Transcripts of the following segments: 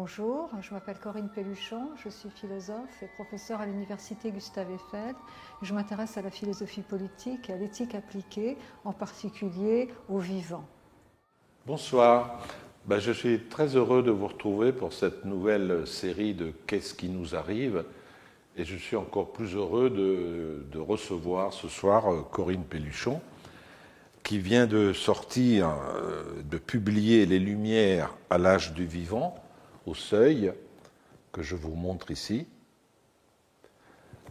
Bonjour, je m'appelle Corinne Pelluchon, je suis philosophe et professeure à l'université Gustave Eiffel. Je m'intéresse à la philosophie politique et à l'éthique appliquée, en particulier au vivant. Bonsoir, ben, je suis très heureux de vous retrouver pour cette nouvelle série de Qu'est-ce qui nous arrive? Et je suis encore plus heureux de, de recevoir ce soir euh, Corinne Pelluchon qui vient de sortir, euh, de publier Les Lumières à l'âge du vivant, au seuil, que je vous montre ici,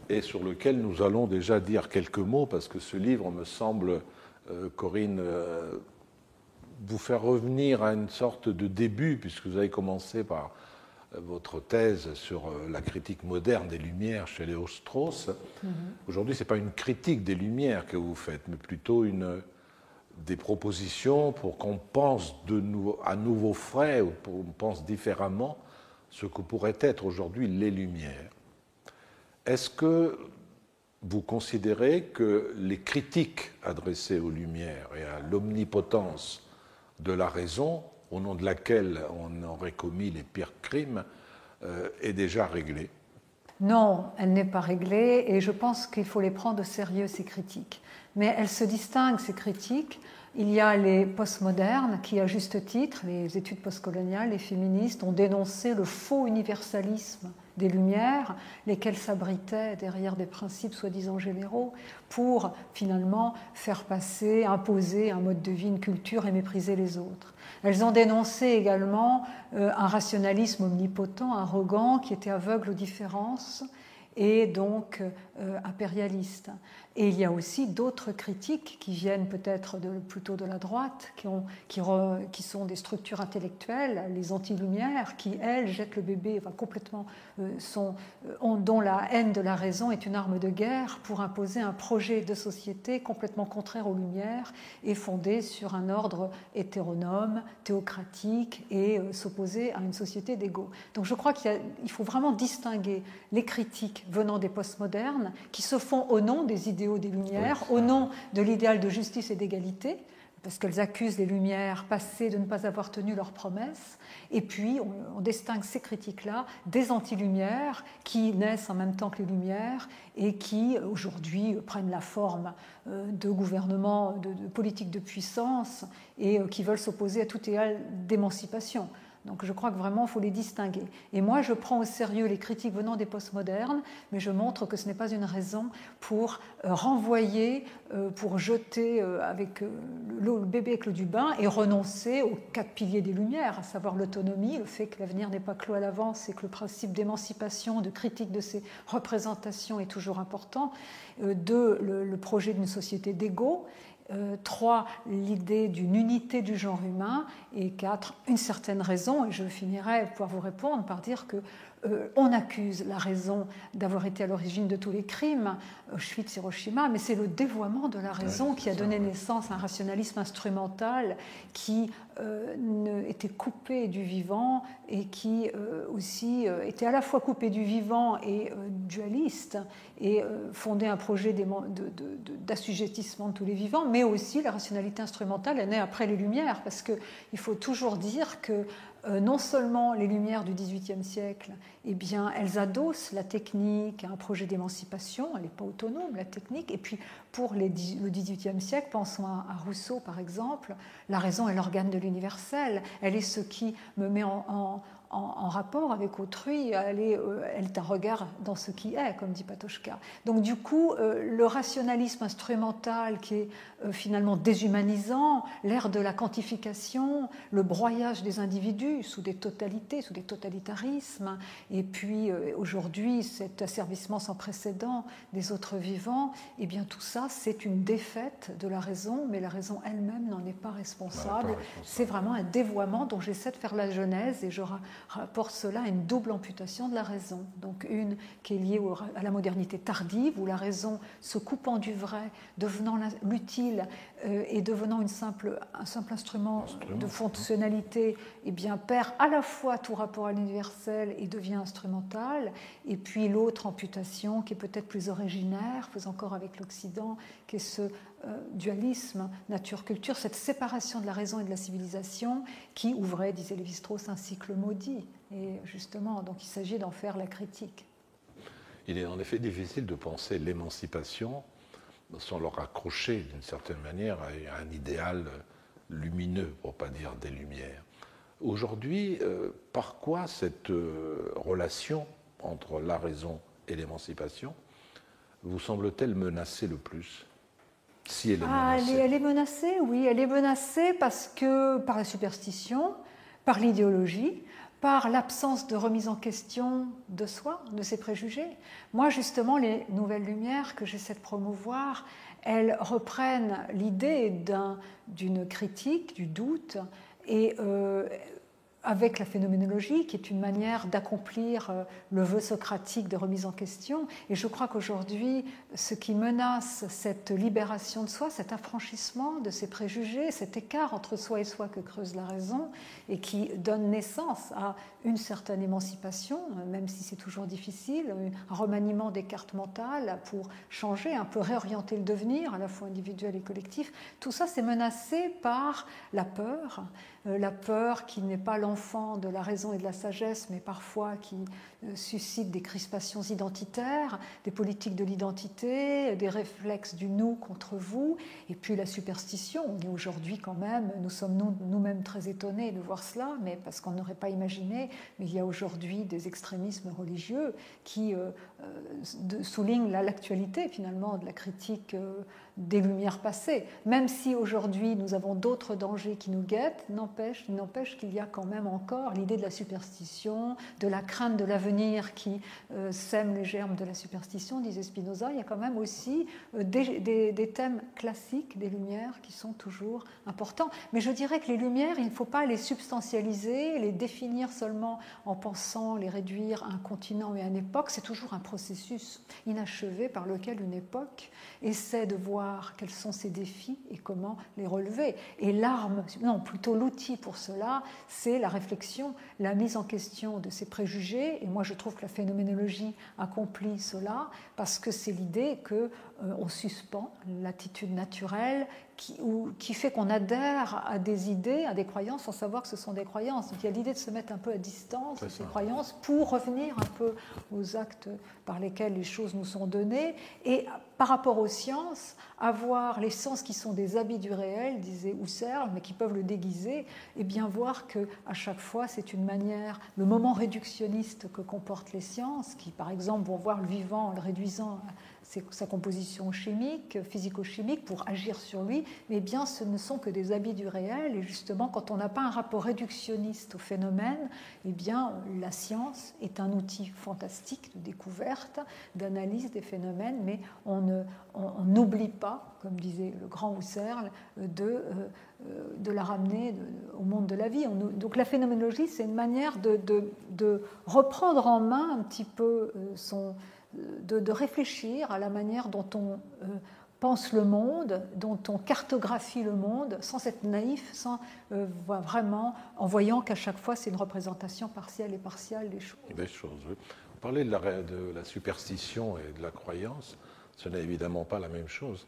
et sur lequel nous allons déjà dire quelques mots, parce que ce livre me semble, euh, Corinne, euh, vous faire revenir à une sorte de début, puisque vous avez commencé par votre thèse sur la critique moderne des Lumières chez Léo Strauss. Mm-hmm. Aujourd'hui, ce n'est pas une critique des Lumières que vous faites, mais plutôt une, des propositions pour qu'on pense de nouveau, à nouveau frais ou qu'on pense différemment ce que pourraient être aujourd'hui les Lumières. Est-ce que vous considérez que les critiques adressées aux Lumières et à l'omnipotence de la raison, au nom de laquelle on aurait commis les pires crimes, euh, est déjà réglée? Non, elle n'est pas réglée et je pense qu'il faut les prendre au sérieux, ces critiques mais elles se distinguent, ces critiques. Il y a les postmodernes qui, à juste titre, les études postcoloniales, les féministes, ont dénoncé le faux universalisme des Lumières, lesquelles s'abritaient derrière des principes soi-disant généraux pour finalement faire passer, imposer un mode de vie, une culture et mépriser les autres. Elles ont dénoncé également euh, un rationalisme omnipotent, arrogant, qui était aveugle aux différences et donc euh, impérialiste. Et il y a aussi d'autres critiques qui viennent peut-être plutôt de la droite, qui, ont, qui, qui, sont des structures intellectuelles, les anti-lumières, qui, elles, jettent le bébé enfin, complètement, euh, euh, dont la haine de la raison est une arme de guerre pour imposer un projet de société complètement contraire aux lumières et fondé sur un ordre hétéronome, théocratique et euh, s'opposer à une société d'égaux. Donc je crois qu'il faut vraiment distinguer les critiques venant des postmodernes qui se font au nom des des Lumières, au nom de l'idéal de justice et d'égalité, parce qu'elles accusent les Lumières passées de ne pas avoir tenu leurs promesses. Et puis, on, distingue ces critiques-là des anti-lumières qui naissent en même temps que les Lumières et qui, aujourd'hui, prennent la forme euh, de gouvernements, de, de politiques de puissance et euh, qui veulent s'opposer à tout idéal d'émancipation. Donc je crois que vraiment, il faut les distinguer. Et moi, je prends au sérieux les critiques venant des postmodernes, mais je montre que ce n'est pas une raison pour euh, renvoyer, euh, pour jeter euh, avec le bébé avec l'eau du bain et renoncer aux quatre piliers des Lumières, à savoir l'autonomie, le fait que l'avenir n'est pas clos à l'avance et que le principe d'émancipation, de critique de ces représentations est toujours important, de le, projet d'une société d'ego, euh, 3, l'idée d'une unité du genre humain. Et 4, une certaine raison. Et je finirai pour vous répondre par dire que euh, on accuse la raison d'avoir été à l'origine de tous les crimes, Auschwitz, Hiroshima, mais c'est le dévoiement de la raison qui a donné naissance à un rationalisme instrumental qui euh, était coupé du vivant et qui euh, aussi était à la fois coupé du vivant et dualiste et fondait un projet d'assujettissement de, de, tous les vivants, mais aussi la rationalité instrumentale est née après les Lumières, parce qu'il faut toujours dire que euh, non seulement les Lumières du XVIIIe siècle, eh bien, elles adossent la technique à un projet d'émancipation, elle n'est pas autonome, la technique, et puis pour le XVIIIe siècle, pensons à, Rousseau par exemple, la raison est l'organe de l'universel, elle est ce qui me met en, rapport avec autrui, elle est, euh, elle est, un regard dans ce qui est, comme dit Patochka. Donc du coup, euh, le rationalisme instrumental qui est euh, finalement déshumanisant, l'ère de la quantification, le broyage des individus sous des totalités, sous des totalitarismes, et puis aujourd'hui cet asservissement sans précédent des autres vivants, et eh bien tout ça, c'est une défaite de la raison, mais la raison elle-même n'en est pas responsable. C'est vraiment un dévoiement dont j'essaie de faire la genèse et je rapporte cela à une double amputation de la raison. Donc une qui est liée à la modernité tardive, où la raison se coupant du vrai, devenant l'utile euh, et devenant une simple, un simple instrument, de fonctionnalité, eh bien, perd à la fois tout rapport à l'universel et devient instrumental. Et puis l'autre amputation qui est peut-être plus originaire, faisant encore avec l'Occident, qui est ce dualisme nature-culture, cette séparation de la raison et de la civilisation qui ouvrait, disait Lévi-Strauss, un cycle maudit. Et justement, donc il s'agit d'en faire la critique. Il est en effet difficile de penser l'émancipation sans le raccrocher d'une certaine manière à un idéal lumineux, pour pas dire des lumières. Aujourd'hui, euh, par quoi cette euh, relation entre la raison et l'émancipation vous semble-t-elle menacée le plus? Si elle est, ah, menacée. elle, est, menacée, oui, elle est menacée parce que par la superstition, par l'idéologie, par l'absence de remise en question de soi, de ses préjugés. Moi, justement, les nouvelles lumières que j'essaie de promouvoir, elles reprennent l'idée d'une critique, du doute, et euh, avec la phénoménologie, qui est une manière d'accomplir euh, le vœu socratique de remise en question. Et je crois qu'aujourd'hui, ce qui menace cette libération de soi, cet affranchissement de ses préjugés, cet écart entre soi et soi que creuse la raison, et qui donne naissance à une certaine émancipation, même si c'est toujours difficile, un remaniement des cartes mentales pour changer, un peu réorienter le devenir, à la fois individuel et collectif, tout ça c'est menacé par la peur, euh, la peur qui n'est pas l'enfant de la raison et de la sagesse, mais parfois qui euh, suscite des crispations identitaires, des politiques de l'identité, des réflexes du nous contre vous, et puis la superstition. On aujourd'hui quand même, nous sommes nous-mêmes très étonnés de voir cela, mais parce qu'on n'aurait pas imaginé, mais il y a aujourd'hui des extrémismes religieux qui euh, soulignent l'actualité finalement de la critique des lumières passées. Même si aujourd'hui nous avons d'autres dangers qui nous guettent, n'empêche qu'il y a quand même encore l'idée de la superstition, de la crainte de l'avenir qui euh, sème les germes de la superstition, disait Spinoza. Il y a quand même aussi euh, des, thèmes classiques des lumières qui sont toujours importants. Mais je dirais que les lumières, il ne faut pas les substantialiser, les définir seulement en pensant les réduire à un continent et à une époque. C'est toujours un processus inachevé par lequel une époque essaie de voir quels sont ses défis et comment les relever. Et l'arme, non, plutôt l'outil pour cela, c'est la réflexion, la mise en question de ses préjugés. Moi, je trouve que la phénoménologie accomplit cela parce que c'est l'idée que euh, suspend l'attitude naturelle qui, qui fait qu'on adhère à des idées, à des croyances sans savoir que ce sont des croyances. Donc il y a l'idée de se mettre un peu à distance de ces croyances pour revenir un peu aux actes par lesquels les choses nous sont données et par rapport aux sciences, avoir les sens qui sont des habits du réel, disait Husserl, mais qui peuvent le déguiser, et bien voir que à chaque fois c'est une manière, le moment réductionniste que comportent les sciences, qui par exemple vont voir le vivant en le réduisant sa composition chimique, physico-chimique, pour agir sur lui, mais bien ce ne sont que des habits du réel. Et justement, quand on n'a pas un rapport réductionniste au phénomène, eh bien, la science est un outil fantastique de découverte, d'analyse des phénomènes, mais on n'oublie pas, comme disait le grand Husserl, de, euh, de la ramener au monde de la vie. donc la phénoménologie, c'est une manière de, de, reprendre en main un petit peu euh, son de, réfléchir à la manière dont on euh, pense le monde, dont on cartographie le monde, sans être naïf, sans euh, vraiment, en voyant qu'à chaque fois c'est une représentation partielle et partielle des choses. Des choses oui. Vous parlez de la, de la, superstition et de la croyance, ce n'est évidemment pas la même chose.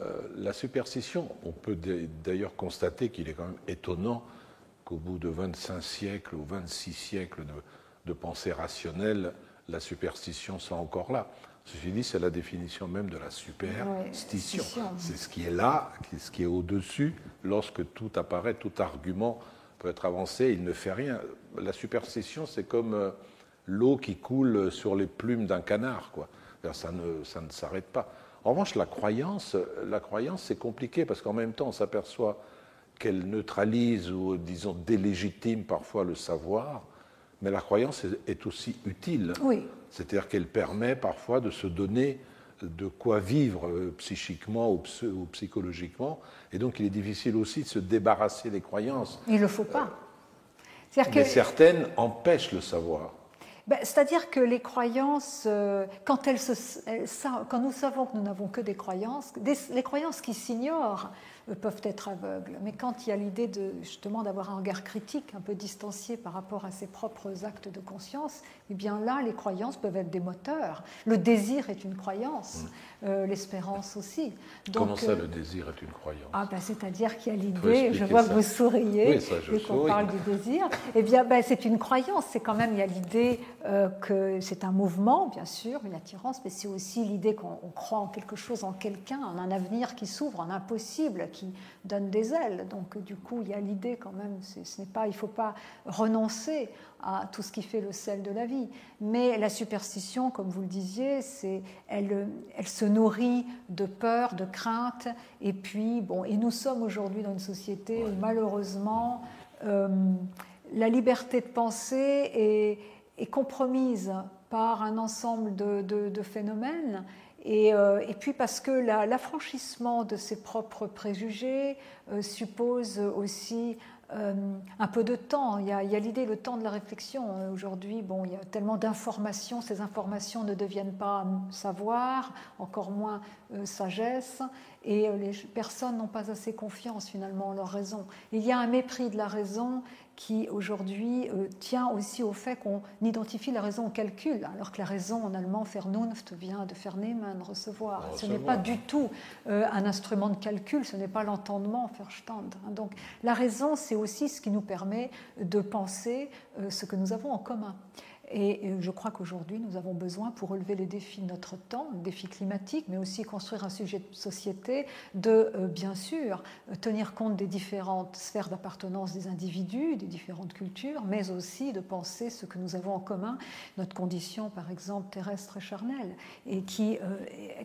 Euh, la superstition, on peut d'ailleurs constater qu'il est quand même étonnant qu'au bout de 25 siècles ou 26 siècles de pensée rationnelle, la superstition soit encore là. Ceci dit, c'est la définition même de la superstition. c'est ce qui est là, ce qui est au-dessus, lorsque tout apparaît, tout argument peut être avancé, il ne fait rien. La superstition, c'est comme euh, l'eau qui coule sur les plumes d'un canard, quoi. Ça ne, ça ne s'arrête pas. En revanche, la croyance, la croyance, c'est compliqué parce qu'en même temps, on s'aperçoit qu'elle neutralise ou, disons, délégitime parfois le savoir, mais la croyance est aussi utile. Oui. C'est-à-dire qu'elle permet parfois de se donner de quoi vivre euh, psychiquement ou, psychologiquement. Et donc, il est difficile aussi de se débarrasser des croyances. Il ne le faut pas. Mais certaines empêchent le savoir. Ben, c'est-à-dire que les croyances, euh, quand, elles quand nous savons que nous n'avons que des croyances, les croyances qui s'ignorent peuvent être aveugles. Mais quand il y a l'idée de, justement d'avoir un regard critique, un peu distancié par rapport à ses propres actes de conscience, eh bien là, les croyances peuvent être des moteurs. Le désir est une croyance, mm. euh, l'espérance aussi. Comment ça, le désir est une croyance? Ah, ben, C'est-à-dire qu'il y a l'idée, je vois que vous souriez oui, qu'on parle du désir, eh bien ben, c'est une croyance, c'est quand même, il y a l'idée que c'est un mouvement, bien sûr, une attirance, mais c'est aussi l'idée qu'on croit en quelque chose, en quelqu'un, en un avenir qui s'ouvre, en un possible, qui donne des ailes. Donc du coup, il y a l'idée quand même, ce n'est pas, il ne faut pas renoncer à tout ce qui fait le sel de la vie. Mais la superstition, comme vous le disiez, c'est, elle, elle se nourrit de peur, de crainte, et puis, bon, et nous sommes aujourd'hui dans une société où malheureusement, euh, la liberté de penser est, est compromise par un ensemble de, phénomènes. Euh, et, puis parce que l'affranchissement de ses propres préjugés euh, suppose aussi euh, un peu de temps. Il y a, l'idée, le temps de la réflexion. Aujourd'hui, bon, il y a tellement d'informations, ces informations ne deviennent pas savoir, encore moins sagesse, et les personnes n'ont pas assez confiance finalement en leur raison. Il y a un mépris de la raison qui aujourd'hui euh, tient aussi au fait qu'on identifie la raison au calcul, alors que la raison en allemand, Vernunft, vient de Vernehmen, recevoir. ce n'est pas du tout euh, un instrument de calcul, ce n'est pas l'entendement, Verstand. Donc la raison, c'est aussi ce qui nous permet de penser euh, ce que nous avons en commun. Et je crois qu'aujourd'hui, nous avons besoin, pour relever les défis de notre temps, les défis climatiques, mais aussi construire un sujet de société, de, euh, bien sûr, tenir compte des différentes sphères d'appartenance des individus, des différentes cultures, mais aussi de penser ce que nous avons en commun, notre condition, par exemple, terrestre et charnelle, et qui, euh,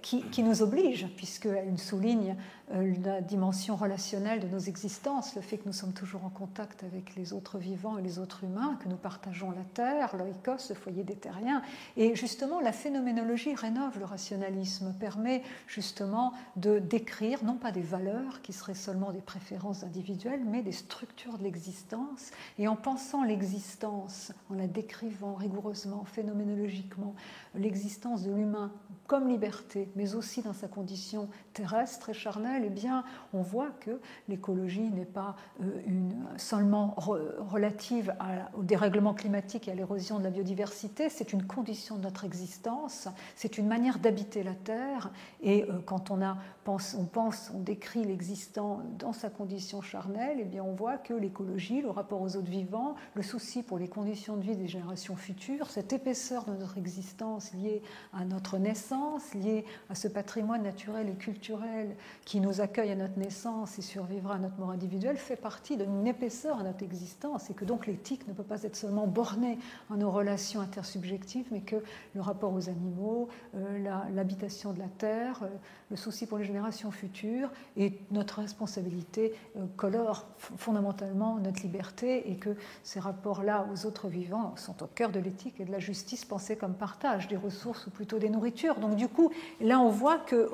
qui, qui nous oblige, puisqu'elle souligne euh, la dimension relationnelle de nos existences, le fait que nous sommes toujours en contact avec les autres vivants et les autres humains, que nous partageons la Terre, l'oikos, le foyer des terriens. Et justement, la phénoménologie rénove le rationalisme, permet justement de décrire non pas des valeurs qui seraient seulement des préférences individuelles, mais des structures de l'existence. Et en pensant l'existence, en la décrivant rigoureusement, phénoménologiquement, l'existence de l'humain comme liberté, mais aussi dans sa condition terrestre et charnelle, eh bien, on voit que l'écologie n'est pas euh, une, seulement relative au dérèglement climatique et à l'érosion de la biodiversité, c'est une condition de notre existence, c'est une manière d'habiter la Terre, et euh, quand on, a, pense, on pense, on décrit l'existant dans sa condition charnelle, eh bien, on voit que l'écologie, le rapport aux autres vivants, le souci pour les conditions de vie des générations futures, cette épaisseur de notre existence liée à notre naissance, liée à ce patrimoine naturel et culturel qui nous accueille à notre naissance et survivra à notre mort individuelle, fait partie d'une épaisseur à notre existence et que donc l'éthique ne peut pas être seulement bornée en nos relations intersubjectives, mais que le rapport aux animaux, euh, l'habitation de la terre, euh, le souci pour les générations futures et notre responsabilité euh, colorent fondamentalement notre liberté et que ces rapports-là aux autres vivants sont au cœur de l'éthique et de la justice pensée comme partage des ressources ou plutôt des nourritures. Donc du coup, là on voit que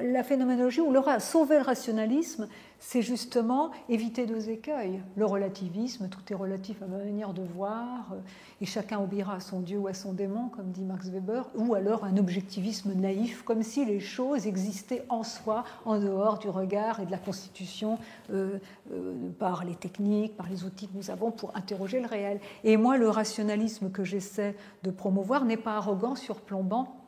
la phénoménologie ou le, sauver le rationalisme, c'est justement éviter deux écueils. Le relativisme, tout est relatif à ma manière de voir, et chacun obéira à son Dieu ou à son démon, comme dit Max Weber, ou alors un objectivisme naïf, comme si les choses existaient en soi, en dehors du regard et de la constitution euh, euh, par les techniques, par les outils que nous avons pour interroger le réel. Et moi, le rationalisme que j'essaie de promouvoir n'est pas arrogant, surplombant,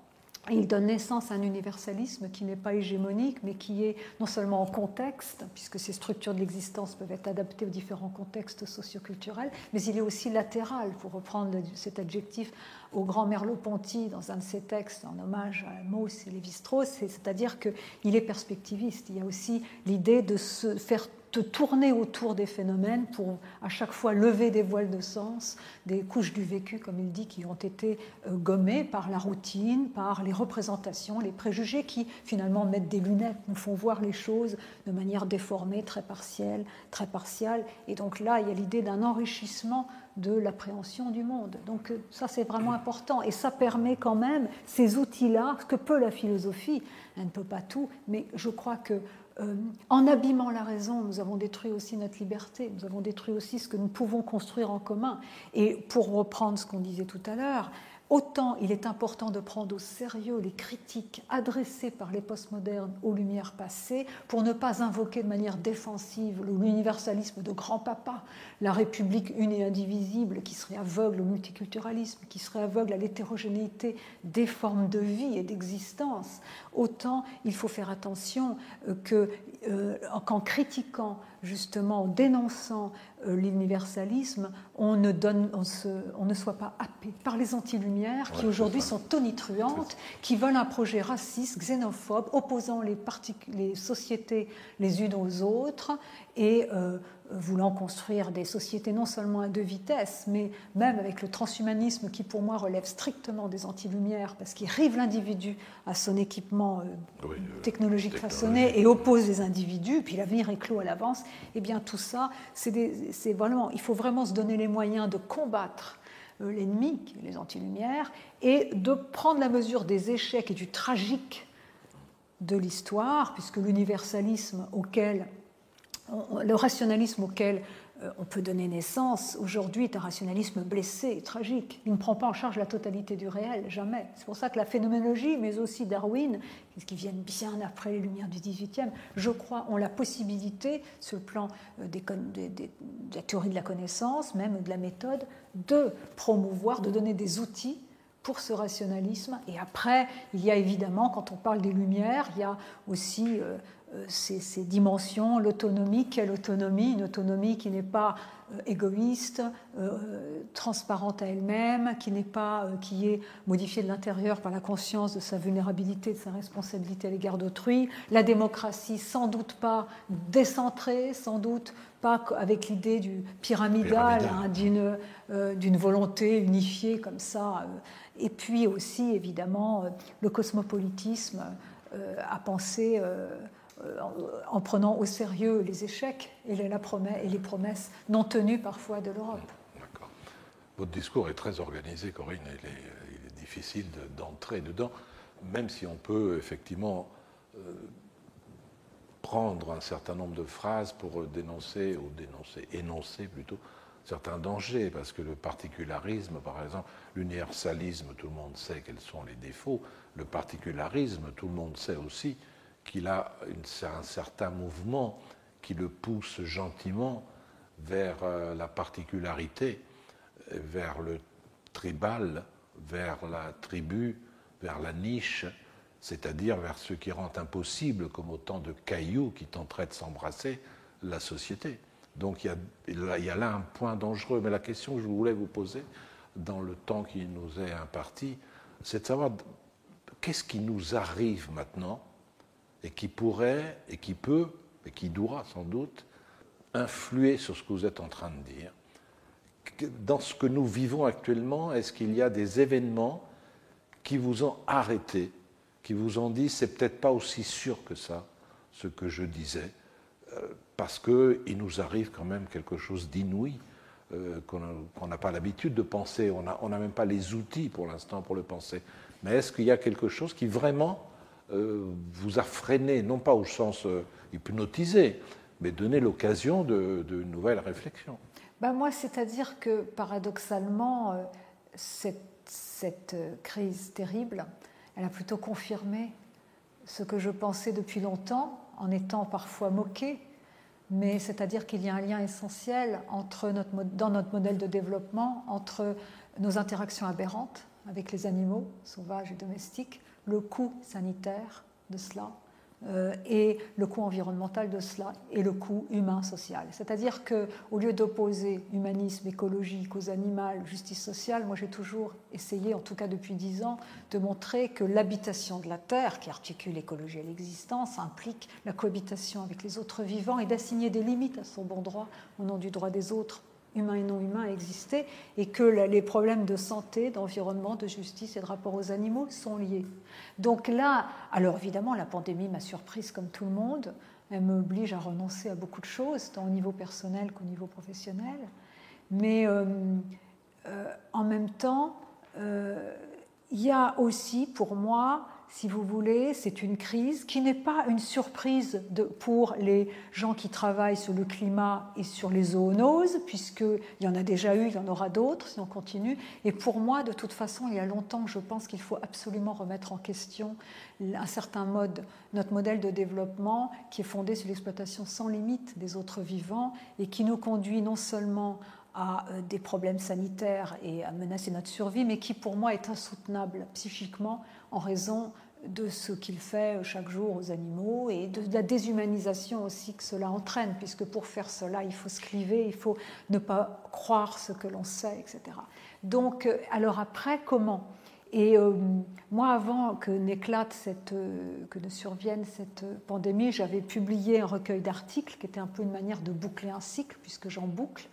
il donne naissance à un universalisme qui n'est pas hégémonique, mais qui est non seulement en contexte, puisque ces structures de l'existence peuvent être adaptées aux différents contextes socioculturels, mais il est aussi latéral, pour reprendre cet adjectif au grand Merleau-Ponty dans un de ses textes en hommage à Mauss et Lévi-Strauss, c'est-à-dire qu'il est perspectiviste. Il y a aussi l'idée de se faire tourner autour des phénomènes pour à chaque fois lever des voiles de sens, des couches du vécu, comme il dit, qui ont été euh, gommées par la routine, par les représentations, les préjugés qui finalement mettent des lunettes, nous font voir les choses de manière déformée, très partielle, très partiale. Et donc là, il y a l'idée d'un enrichissement de l'appréhension du monde. Donc euh, ça, c'est vraiment important. Et ça permet quand même ces outils-là, ce que peut la philosophie, elle ne peut pas tout, mais je crois que euh, en abîmant la raison, nous avons détruit aussi notre liberté, nous avons détruit aussi ce que nous pouvons construire en commun. Et pour reprendre ce qu'on disait tout à l'heure, Autant il est important de prendre au sérieux les critiques adressées par les postmodernes aux Lumières passées pour ne pas invoquer de manière défensive l'universalisme de grand-papa, la République une et indivisible qui serait aveugle au multiculturalisme, qui serait aveugle à l'hétérogénéité des formes de vie et d'existence. Autant il faut faire attention euh, euh, qu'en critiquant justement, en dénonçant euh, l'universalisme, on ne, donne, on, ne soit pas happé par les anti-lumières qui aujourd'hui sont tonitruantes, qui veulent un projet raciste, xénophobe, opposant les, les sociétés les unes aux autres et euh, voulant construire des sociétés non seulement à deux vitesses, mais même avec le transhumanisme qui pour moi relève strictement des anti-lumières parce qu'il rive l'individu à son équipement euh, technologique façonné et oppose les individus, puis l'avenir est clos à l'avance, eh bien tout ça, c'est vraiment, il faut vraiment se donner les moyens de combattre euh, l'ennemi, les anti-lumières, et de prendre la mesure des échecs et du tragique de l'histoire, puisque l'universalisme auquel le rationalisme auquel euh, on peut donner naissance aujourd'hui est un rationalisme blessé tragique. Il ne prend pas en charge la totalité du réel, jamais. C'est pour ça que la phénoménologie, mais aussi Darwin, qui viennent bien après les Lumières du XVIIIe, je crois, ont la possibilité, sur le plan euh, de la théorie de la connaissance, même de la méthode, de promouvoir, de donner des outils pour ce rationalisme. Et après, il y a évidemment, quand on parle des Lumières, il y a aussi euh, euh, ces, dimensions, l'autonomie, quelle autonomie Une autonomie qui n'est pas euh, égoïste, euh, transparente à elle-même, qui n'est pas, qui est modifiée de l'intérieur par la conscience de sa vulnérabilité, de sa responsabilité à l'égard d'autrui. La démocratie, sans doute pas décentrée, sans doute pas avec l'idée du pyramidal, hein, d'une, d'une volonté unifiée comme ça. Et puis aussi, évidemment, le cosmopolitisme à penser en prenant au sérieux les échecs et les, et les promesses non tenues parfois de l'Europe. D'accord. Votre discours est très organisé, Corinne. Il est, difficile d'entrer dedans, même si on peut effectivement euh, prendre un certain nombre de phrases pour dénoncer, ou dénoncer, énoncer plutôt, certains dangers, parce que le particularisme, par exemple, l'universalisme, tout le monde sait quels sont les défauts, le particularisme, tout le monde sait aussi qu'il a un certain mouvement qui le pousse gentiment vers euh, la particularité, vers le tribal, vers la tribu, vers la niche, c'est-à-dire vers ce qui rend impossible, comme autant de cailloux qui tenteraient de s'embrasser, la société. Donc il y, a, là un point dangereux. Mais la question que je voulais vous poser, dans le temps qui nous est imparti, c'est de savoir qu'est-ce qui nous arrive maintenant et qui pourrait, et qui peut, et qui doit sans doute, influer sur ce que vous êtes en train de dire. Dans ce que nous vivons actuellement, est-ce qu'il y a des événements qui vous ont arrêté, qui vous ont dit c'est peut-être pas aussi sûr que ça, ce que je disais, euh, parce qu'il nous arrive quand même quelque chose d'inouï euh, qu'on n'a pas l'habitude de penser, on n'a même pas les outils pour l'instant pour le penser. Mais est-ce qu'il y a quelque chose qui vraiment vous a freiné, non pas au sens euh, hypnotisé, mais donné l'occasion de, nouvelles réflexions. Ben Moi, c'est-à-dire que paradoxalement, euh, cette, cette, crise terrible, elle a plutôt confirmé ce que je pensais depuis longtemps, en étant parfois moqué, mais c'est-à-dire qu'il y a un lien essentiel entre notre, dans notre modèle de développement entre nos interactions aberrantes avec les animaux sauvages et domestiques, le coût sanitaire de cela euh, et le coût environnemental de cela et le coût humain social. C'est-à-dire que au lieu d'opposer humanisme écologique aux animaux, justice sociale, moi j'ai toujours essayé, en tout cas depuis dix ans, de montrer que l'habitation de la Terre, qui articule l'écologie et l'existence, implique la cohabitation avec les autres vivants et d'assigner des limites à son bon droit au nom du droit des autres humains et non humains exister et que les problèmes de santé, d'environnement, de justice et de rapport aux animaux sont liés. Donc là, alors évidemment, la pandémie m'a surprise comme tout le monde. Elle m'oblige à renoncer à beaucoup de choses, tant au niveau personnel qu'au niveau professionnel. Mais euh, euh, en même temps, euh, il y a aussi pour moi si vous voulez, c'est une crise qui n'est pas une surprise pour les gens qui travaillent sur le climat et sur les zoonoses, puisqu'il y en a déjà eu, il y en aura d'autres si on continue. Et pour moi, de toute façon, il y a longtemps je pense qu'il faut absolument remettre en question un certain mode, notre modèle de développement qui est fondé sur l'exploitation sans limite des autres vivants et qui nous conduit non seulement à euh, des problèmes sanitaires et à menacer notre survie, mais qui pour moi est insoutenable psychiquement en raison de ce qu'il fait chaque jour aux animaux et de la déshumanisation aussi que cela entraîne, puisque pour faire cela, il faut se cliver, il faut ne pas croire ce que l'on sait, etc. Donc, euh, alors après, comment? Et euh, moi, avant que n'éclate cette, euh, que ne survienne cette pandémie, j'avais publié un recueil d'articles qui était un peu une manière de boucler un cycle, puisque j'en boucle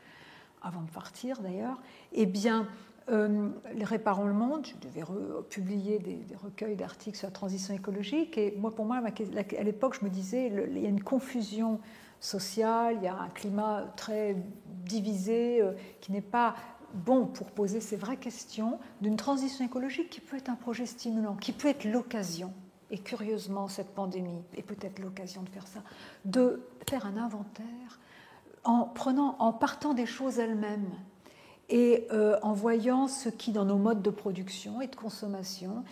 avant de partir d'ailleurs. Eh bien, euh, Réparons le Monde, je devais publier des, recueils d'articles sur la transition écologique. Et moi, pour moi, à l'époque, je me disais, il y a une confusion sociale, il y a un climat très divisé euh, qui n'est pas bon pour poser ces vraies questions d'une transition écologique qui peut être un projet stimulant, qui peut être l'occasion. Et curieusement, cette pandémie est peut-être l'occasion de faire ça, de faire un inventaire en partant des choses elles-mêmes et euh, en voyant ce qui, dans nos modes de production et de consommation,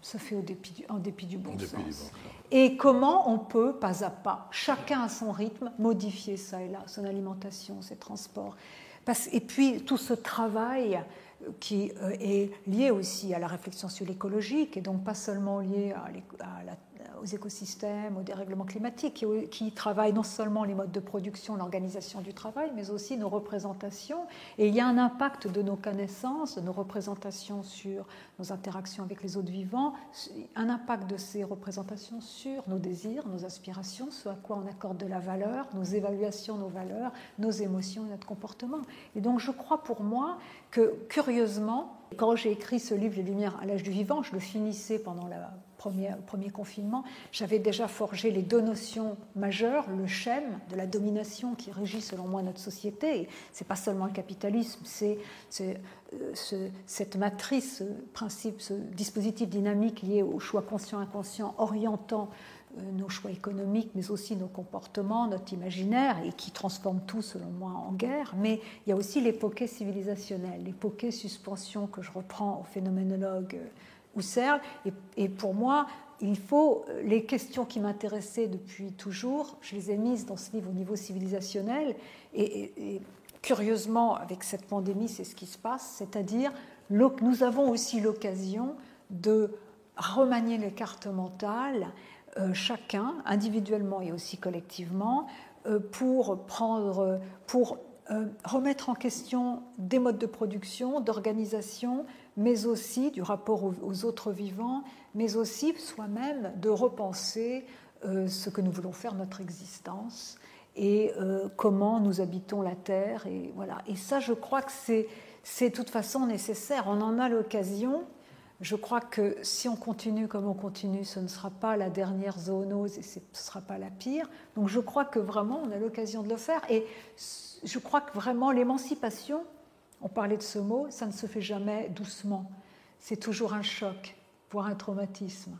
se fait au dépit en dépit du bon sens. Et comment on peut, pas à pas, chacun à son rythme, modifier ça et là, son alimentation, ses transports. et puis tout ce travail qui euh, est lié aussi à la réflexion sur l'écologique et donc pas seulement lié à, la aux écosystèmes, au dérèglement climatique, qui, travaillent non seulement les modes de production, l'organisation du travail, mais aussi nos représentations. Et il y a un impact de nos connaissances, de nos représentations sur nos interactions avec les autres vivants, un impact de ces représentations sur nos désirs, nos aspirations, ce à quoi on accorde de la valeur, nos évaluations, nos valeurs, nos émotions et notre comportement. Et donc je crois pour moi que, curieusement, quand j'ai écrit ce livre Les Lumières à l'âge du vivant, je le finissais pendant la premier, confinement, j'avais déjà forgé les deux notions majeures, le schème de la domination qui régit selon moi notre société. Ce n'est pas seulement le capitalisme, c'est euh, cette matrice, ce principe, ce dispositif dynamique lié au choix conscient-inconscient orientant nos choix économiques, mais aussi nos comportements, notre imaginaire, et qui transforme tout, selon moi, en guerre. Mais il y a aussi l'époque civilisationnelle, l'époque suspension que je reprends au phénoménologue euh, Husserl. Et, pour moi, il faut euh, les questions qui m'intéressaient depuis toujours, je les ai mises dans ce livre au niveau civilisationnel. Et, curieusement, avec cette pandémie, c'est ce qui se passe, c'est-à-dire nous avons aussi l'occasion de remanier les cartes mentales euh, chacun, individuellement et aussi collectivement, euh, pour, prendre, pour euh, remettre en question des modes de production, d'organisation, mais aussi du rapport aux, autres vivants, mais aussi soi-même de repenser ce que nous voulons faire notre existence et comment nous habitons la Terre. Et, voilà. et ça, je crois que c'est de toute façon nécessaire. On en a l'occasion je crois que si on continue comme on continue, ce ne sera pas la dernière zoonose et ce ne sera pas la pire. Donc je crois que vraiment on a l'occasion de le faire. Et je crois que vraiment l'émancipation, on parlait de ce mot, ça ne se fait jamais doucement. C'est toujours un choc, voire un traumatisme,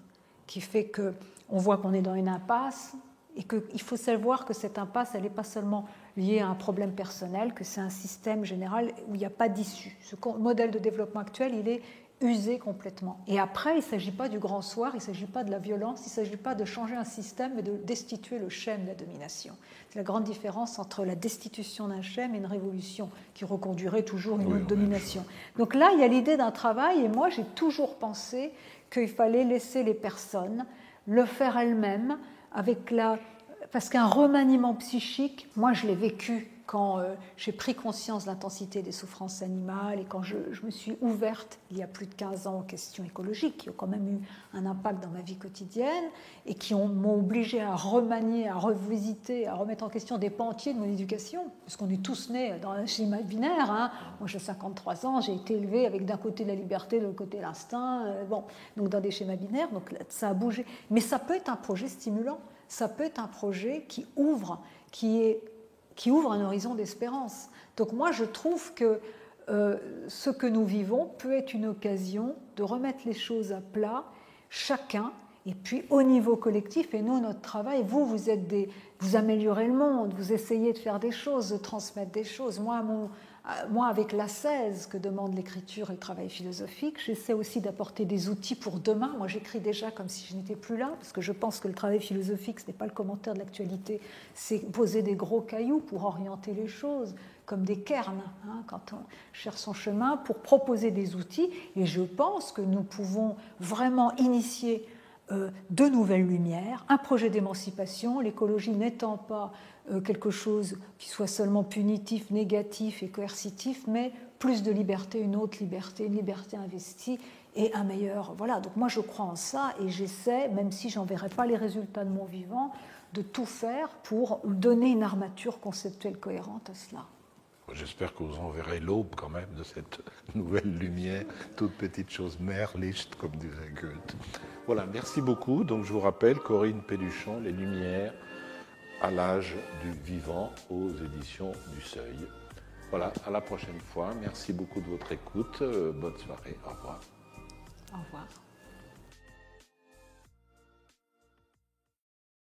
qui fait que on voit qu'on est dans une impasse et qu'il faut savoir que cette impasse, elle n'est pas seulement liée à un problème personnel, que c'est un système général où il n'y a pas d'issue. Ce modèle de développement actuel, il est usé complètement. Et après, il ne s'agit pas du grand soir, il ne s'agit pas de la violence, il ne s'agit pas de changer un système, mais de destituer le schème de la domination. C'est la grande différence entre la destitution d'un schème et une révolution qui reconduirait toujours une autre domination. Donc là, il y a l'idée d'un travail, et moi, j'ai toujours pensé qu'il fallait laisser les personnes le faire elles-mêmes, avec la... parce qu'un remaniement psychique, moi, je l'ai vécu quand euh, j'ai pris conscience de l'intensité des souffrances animales et quand je, me suis ouverte il y a plus de 15 ans aux questions écologiques qui ont quand même eu un impact dans ma vie quotidienne et qui m'ont obligé à remanier, à revisiter, à remettre en question des pans entiers de mon éducation, puisqu'on est tous nés dans un schéma binaire. Hein. Moi j'ai 53 ans, j'ai été élevée avec d'un côté la liberté, de l'autre côté l'instinct, euh, bon, donc dans des schémas binaires, donc ça a bougé. Mais ça peut être un projet stimulant, ça peut être un projet qui ouvre, qui est qui ouvre un horizon d'espérance. Donc moi, je trouve que euh, ce que nous vivons peut être une occasion de remettre les choses à plat, chacun, et puis au niveau collectif, et nous, notre travail, vous, vous êtes des, vous améliorez le monde, vous essayez de faire des choses, de transmettre des choses. Moi, mon, moi, avec la 16 que demande l'écriture et le travail philosophique, j'essaie aussi d'apporter des outils pour demain. Moi, j'écris déjà comme si je n'étais plus là, parce que je pense que le travail philosophique, ce n'est pas le commentaire de l'actualité, c'est poser des gros cailloux pour orienter les choses, comme des cairns, hein, quand on cherche son chemin, pour proposer des outils. Et je pense que nous pouvons vraiment initier euh, de nouvelles lumières, un projet d'émancipation, l'écologie n'étant pas euh, quelque chose qui soit seulement punitif, négatif et coercitif, mais plus de liberté, une autre liberté, une liberté investie et un meilleur. Voilà, donc moi je crois en ça et j'essaie, même si j'en verrai pas les résultats de mon vivant, de tout faire pour donner une armature conceptuelle cohérente à cela. J'espère que vous en verrez l'aube quand même de cette nouvelle lumière, toute petite chose, Merlicht, comme disait Goethe. Voilà, merci beaucoup. Donc je vous rappelle, Corinne Péduchon, Les Lumières, à l'âge du vivant aux éditions du Seuil. Voilà, à la prochaine fois. Merci beaucoup de votre écoute. Euh, bonne soirée. Au revoir. Au revoir.